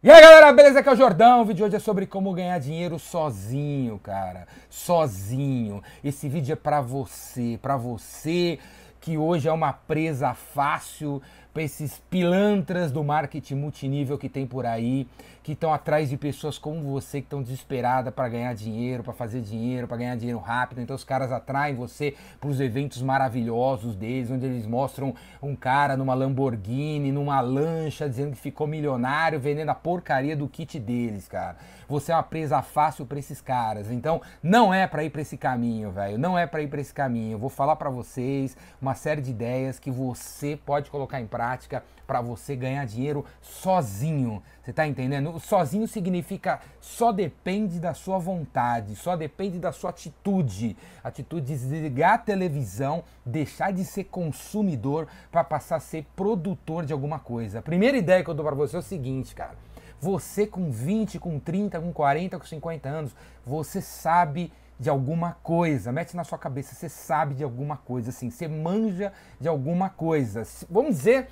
E aí galera, beleza? Aqui é o Jordão. O vídeo de hoje é sobre como ganhar dinheiro sozinho, cara. Sozinho. Esse vídeo é pra você, pra você que hoje é uma presa fácil para esses pilantras do marketing multinível que tem por aí, que estão atrás de pessoas como você que estão desesperadas para ganhar dinheiro, para fazer dinheiro, para ganhar dinheiro rápido. Então os caras atraem você para os eventos maravilhosos deles, onde eles mostram um cara numa Lamborghini, numa lancha, dizendo que ficou milionário, vendendo a porcaria do kit deles, cara. Você é uma presa fácil para esses caras. Então não é para ir para esse caminho, velho. Não é para ir para esse caminho. Eu vou falar para vocês uma série de ideias que você pode colocar em prática para você ganhar dinheiro sozinho. Você está entendendo? Sozinho significa só depende da sua vontade, só depende da sua atitude. Atitude de desligar a televisão, deixar de ser consumidor para passar a ser produtor de alguma coisa. A primeira ideia que eu dou para você é o seguinte, cara. Você com 20, com 30, com 40, com 50 anos, você sabe de alguma coisa. Mete na sua cabeça, você sabe de alguma coisa, assim, você manja de alguma coisa. Vamos dizer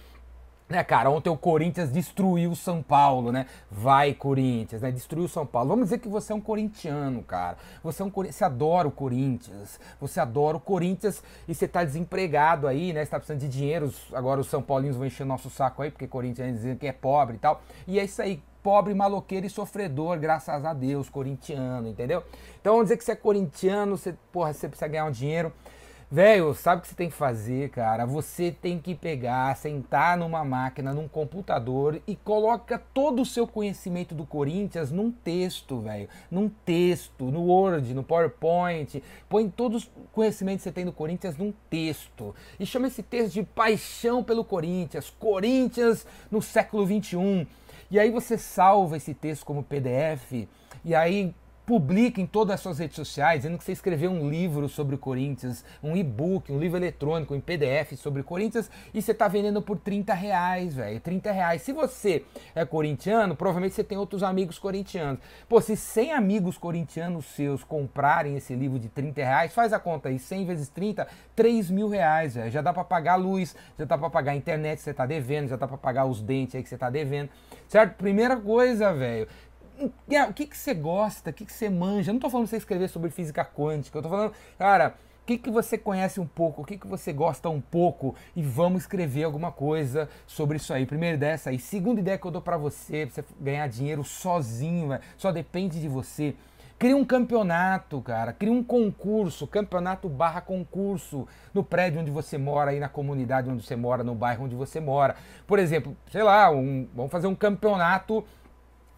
né, cara, ontem o Corinthians destruiu o São Paulo, né? Vai, Corinthians, né? Destruiu o São Paulo. Vamos dizer que você é um corintiano, cara. Você é um você adora o Corinthians. Você adora o Corinthians e você tá desempregado aí, né? Você tá precisando de dinheiro. Agora os São Paulinos vão encher nosso saco aí, porque Corinthians dizendo que é pobre e tal. E é isso aí pobre, maloqueiro e sofredor, graças a Deus, corintiano, entendeu? Então vamos dizer que você é corintiano, você, porra, você precisa ganhar um dinheiro. Velho, sabe o que você tem que fazer, cara? Você tem que pegar, sentar numa máquina, num computador e coloca todo o seu conhecimento do Corinthians num texto, velho. Num texto, no Word, no PowerPoint. Põe todos os conhecimentos que você tem do Corinthians num texto. E chama esse texto de Paixão pelo Corinthians. Corinthians no século 21 e aí você salva esse texto como PDF e aí publica em todas as suas redes sociais, dizendo que você escreveu um livro sobre o Corinthians, um e-book, um livro eletrônico em PDF sobre o Corinthians e você está vendendo por 30 reais, velho. 30 reais. Se você é corintiano, provavelmente você tem outros amigos corintianos. Pô, se 100 amigos corintianos seus comprarem esse livro de 30 reais, faz a conta aí, 100 vezes 30, 3 mil reais, velho. Já dá para pagar a luz, já dá para pagar a internet que você está devendo, já dá para pagar os dentes aí que você está devendo, certo? Primeira coisa, velho, o que, que você gosta, o que, que você manja. Eu não estou falando você escrever sobre física quântica, eu estou falando, cara, o que, que você conhece um pouco, o que, que você gosta um pouco e vamos escrever alguma coisa sobre isso aí. Primeira ideia é essa aí. Segunda ideia que eu dou para você, pra você ganhar dinheiro sozinho, véio, só depende de você. Cria um campeonato, cara. Cria um concurso, campeonato barra concurso, no prédio onde você mora, aí na comunidade onde você mora, no bairro onde você mora. Por exemplo, sei lá, um, vamos fazer um campeonato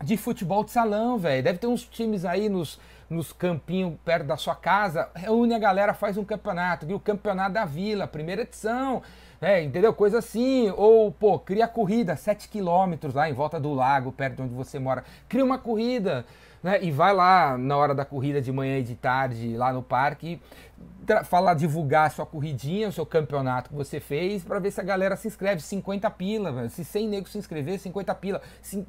de futebol de salão, velho. Deve ter uns times aí nos, nos campinhos perto da sua casa. Reúne a galera, faz um campeonato, viu? Campeonato da Vila, primeira edição. É, entendeu? Coisa assim. Ou, pô, cria corrida, 7 quilômetros lá em volta do lago, perto de onde você mora. Cria uma corrida né? E vai lá na hora da corrida de manhã e de tarde, lá no parque, falar, divulgar a sua corridinha, o seu campeonato que você fez, para ver se a galera se inscreve. 50 pila, velho. Se 100 negros se inscrever, 50 pila.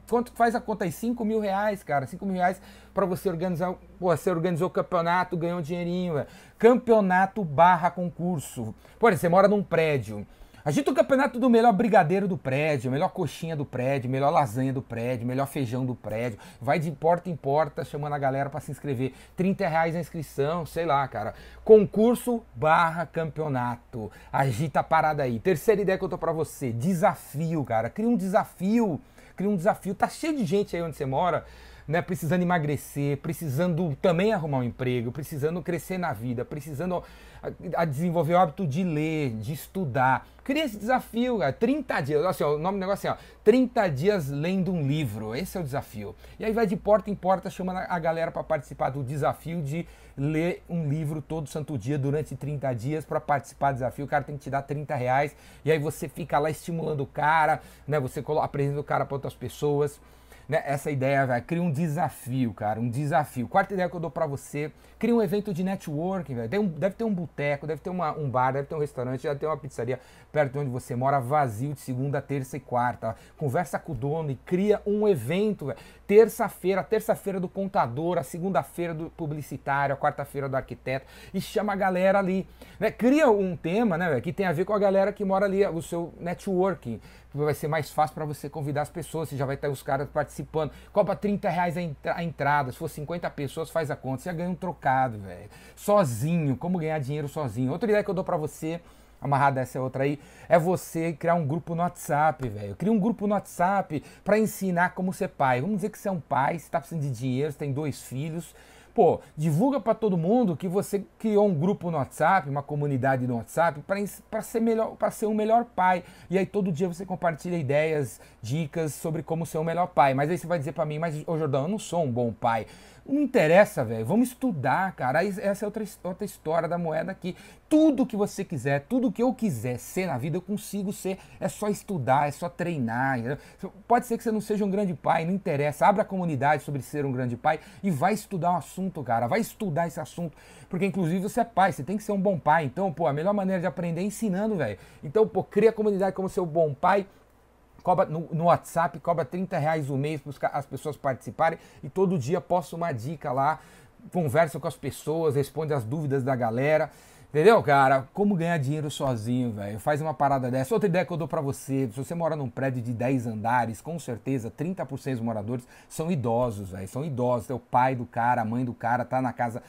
Quanto faz a conta aí? 5 mil reais, cara. 5 mil reais para você organizar. Pô, você organizou o campeonato, ganhou um dinheirinho, velho. Campeonato barra concurso. Por exemplo, você mora num prédio. Agita o campeonato do melhor brigadeiro do prédio, melhor coxinha do prédio, melhor lasanha do prédio, melhor feijão do prédio. Vai de porta em porta chamando a galera para se inscrever. 30 reais a inscrição, sei lá, cara. Concurso barra campeonato. Agita a parada aí. Terceira ideia que eu tô para você: desafio, cara. Cria um desafio. Cria um desafio. Tá cheio de gente aí onde você mora né, precisando emagrecer, precisando também arrumar um emprego, precisando crescer na vida, precisando a, a desenvolver o hábito de ler, de estudar. Cria esse desafio, cara. 30 dias. Assim, ó, o nome do negócio é ó, 30 dias lendo um livro. Esse é o desafio. E aí vai de porta em porta chamando a galera para participar do desafio de ler um livro todo santo dia durante 30 dias para participar do desafio. O cara tem que te dar 30 reais. E aí você fica lá estimulando o cara, né? Você apresenta o cara para outras pessoas né, essa ideia, velho. Cria um desafio, cara, um desafio. Quarta ideia que eu dou para você, cria um evento de networking, velho. Um, deve ter um boteco, deve ter uma, um bar, deve ter um restaurante, deve ter uma pizzaria perto de onde você mora, vazio de segunda, terça e quarta. Conversa com o dono e cria um evento. Terça-feira, terça-feira do contador, a segunda-feira do publicitário, a quarta-feira do arquiteto e chama a galera ali, né? Cria um tema, né, véio, que tem a ver com a galera que mora ali, o seu networking. Vai ser mais fácil para você convidar as pessoas, você já vai ter os caras participando. Cobra 30 reais a entrada, se for 50 pessoas, faz a conta, você já ganha um trocado, velho. Sozinho, como ganhar dinheiro sozinho. Outra ideia que eu dou para você amarrada essa outra aí, é você criar um grupo no WhatsApp, velho. Cria um grupo no WhatsApp para ensinar como ser pai. Vamos dizer que você é um pai, você tá precisando de dinheiro, você tem dois filhos. Pô, divulga para todo mundo que você criou um grupo no WhatsApp, uma comunidade no WhatsApp para ser melhor, para ser um melhor pai. E aí todo dia você compartilha ideias, dicas sobre como ser um melhor pai. Mas aí você vai dizer para mim, mas ô Jordão, eu não sou um bom pai. Não interessa, velho. Vamos estudar, cara. Essa é outra, outra história da moeda aqui. Tudo que você quiser, tudo que eu quiser ser na vida, eu consigo ser. É só estudar, é só treinar. Pode ser que você não seja um grande pai, não interessa. Abra a comunidade sobre ser um grande pai e vai estudar um assunto, cara. Vai estudar esse assunto. Porque, inclusive, você é pai, você tem que ser um bom pai. Então, pô, a melhor maneira de aprender é ensinando, velho. Então, pô, cria a comunidade como seu bom pai cobra no, no, WhatsApp, cobra 30 reais o mês para as pessoas participarem e todo dia posta uma dica lá, conversa com as pessoas, responde as dúvidas da galera. Entendeu, cara? Como ganhar dinheiro sozinho, velho? Faz uma parada dessa. Outra ideia que eu dou para você, se você mora num prédio de 10 andares, com certeza 30% dos moradores são idosos, velho. São idosos. É o pai do cara, a mãe do cara, tá na casa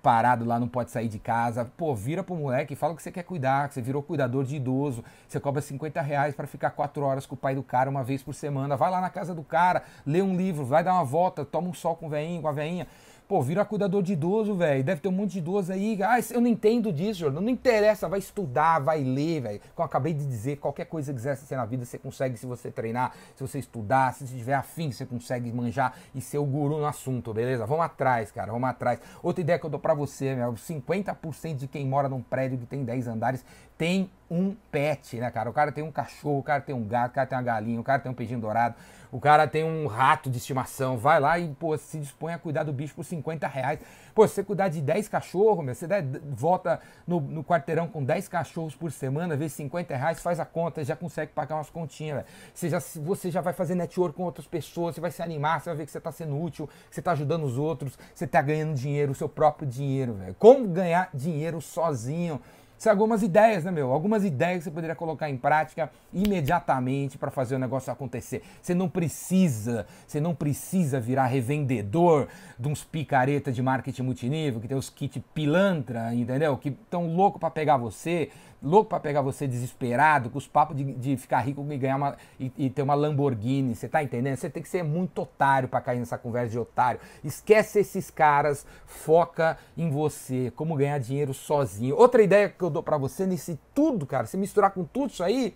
parado lá, não pode sair de casa. Pô, vira pro moleque, fala que você quer cuidar, que você virou cuidador de idoso, você cobra 50 reais para ficar 4 horas com o pai do cara uma vez por semana. Vai lá na casa do cara, lê um livro, vai dar uma volta, toma um sol com o veinho, com a veinha. Pô, vira cuidador de idoso, velho. Deve ter um monte de idoso aí. Ah, eu não entendo disso, Jordão. Não interessa, vai estudar, vai ler, velho. Como eu acabei de dizer, qualquer coisa que quiser ser na vida, você consegue se você treinar, se você estudar, se você tiver afim, você consegue manjar e ser o guru no assunto, beleza? Vamos atrás, cara, vamos atrás. Outra ideia que eu dou pra você, meu, 50% de quem mora num prédio que tem 10 andares tem um pet, né, cara? O cara tem um cachorro, o cara tem um gato, o cara tem uma galinha, o cara tem um peixinho dourado, o cara tem um rato de estimação. Vai lá e, pô, se dispõe a cuidar do bicho por 50 reais. Pô, se você cuidar de 10 cachorros, meu, você volta no, no, quarteirão com 10 cachorros por semana, vezes 50 reais, faz a conta, já consegue pagar umas continhas. Você já, você já vai fazer network com outras pessoas, você vai se animar, você vai ver que você tá sendo útil, que você tá ajudando os outros, você tá ganhando dinheiro, o seu próprio dinheiro, velho. Como ganhar dinheiro sozinho? São algumas ideias, né, meu? Algumas ideias que você poderia colocar em prática imediatamente para fazer o negócio acontecer. Você não precisa, você não precisa virar revendedor de uns picareta de marketing multinível, que tem os kit pilantra, entendeu? Que estão louco para pegar você louco para pegar você desesperado, com os papos de, de ficar rico e ganhar uma e, e, ter uma Lamborghini, você tá entendendo? Você tem que ser muito otário para cair nessa conversa de otário. Esquece esses caras, foca em você, como ganhar dinheiro sozinho. Outra ideia que eu dou para você nesse tudo, cara, se misturar com tudo isso aí,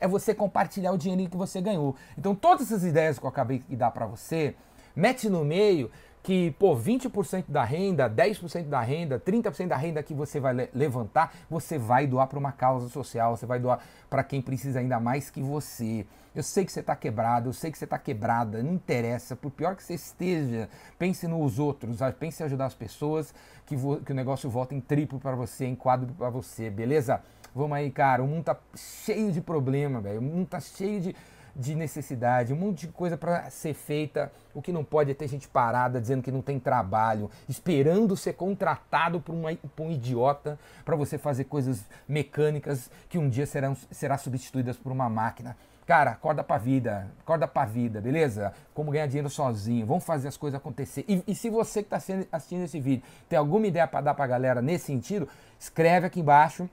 é você compartilhar o dinheirinho que você ganhou. Então, todas essas ideias que eu acabei de dar para você, mete no meio que, pô, 20% da renda, 10% da renda, 30% da renda que você vai le levantar, você vai doar para uma causa social, você vai doar para quem precisa ainda mais que você. Eu sei que você está quebrado, eu sei que você está quebrada, não interessa, por pior que você esteja, pense nos outros, pense em ajudar as pessoas, que, que o negócio volta em triplo para você, em quadro para você, beleza? Vamos aí, cara, o mundo tá cheio de problema, velho, o mundo tá cheio de de necessidade, um monte de coisa para ser feita. O que não pode é ter gente parada dizendo que não tem trabalho, esperando ser contratado por, uma, por um idiota para você fazer coisas mecânicas que um dia serão será substituídas por uma máquina. Cara, acorda pra vida, acorda pra vida, beleza? Como ganhar dinheiro sozinho, vamos fazer as coisas acontecer. E, e se você que está assistindo esse vídeo tem alguma ideia para dar pra galera nesse sentido, escreve aqui embaixo,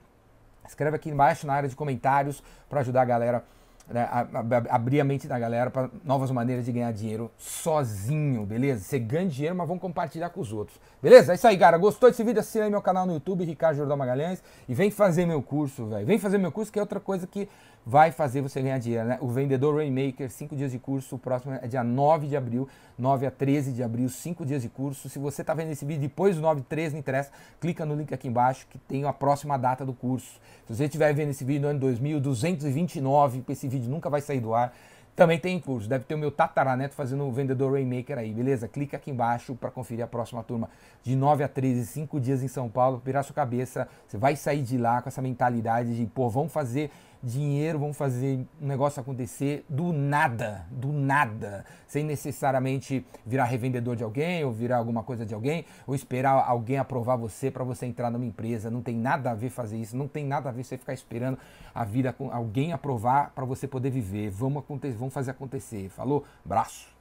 escreve aqui embaixo na área de comentários para ajudar a galera abrir a mente da galera para novas maneiras de ganhar dinheiro sozinho, beleza? Você ganha dinheiro, mas vamos compartilhar com os outros. Beleza? É isso aí, cara. Gostou desse vídeo? Assina aí meu canal no YouTube, Ricardo Jordão Magalhães, e vem fazer meu curso, velho. Vem fazer meu curso, que é outra coisa que vai fazer você ganhar dinheiro, né? O Vendedor Rainmaker, 5 dias de curso, o próximo é dia 9 de abril, 9 a 13 de abril, 5 dias de curso. Se você está vendo esse vídeo depois do 9 de 13, não interessa, clica no link aqui embaixo que tem a próxima data do curso. Se você estiver vendo esse vídeo no ano 2229, esse vídeo nunca vai sair do ar, também tem curso. Deve ter o meu tataraneto fazendo o Vendedor Rainmaker aí, beleza? Clica aqui embaixo para conferir a próxima turma. De 9 a 13, 5 dias em São Paulo, virar sua cabeça. Você vai sair de lá com essa mentalidade de, pô, vamos fazer dinheiro, vamos fazer um negócio acontecer do nada, do nada, sem necessariamente virar revendedor de alguém ou virar alguma coisa de alguém ou esperar alguém aprovar você para você entrar numa empresa. Não tem nada a ver fazer isso, não tem nada a ver você ficar esperando a vida com alguém aprovar para você poder viver. Vamos acontecer, vamos fazer acontecer. Falou? Braço.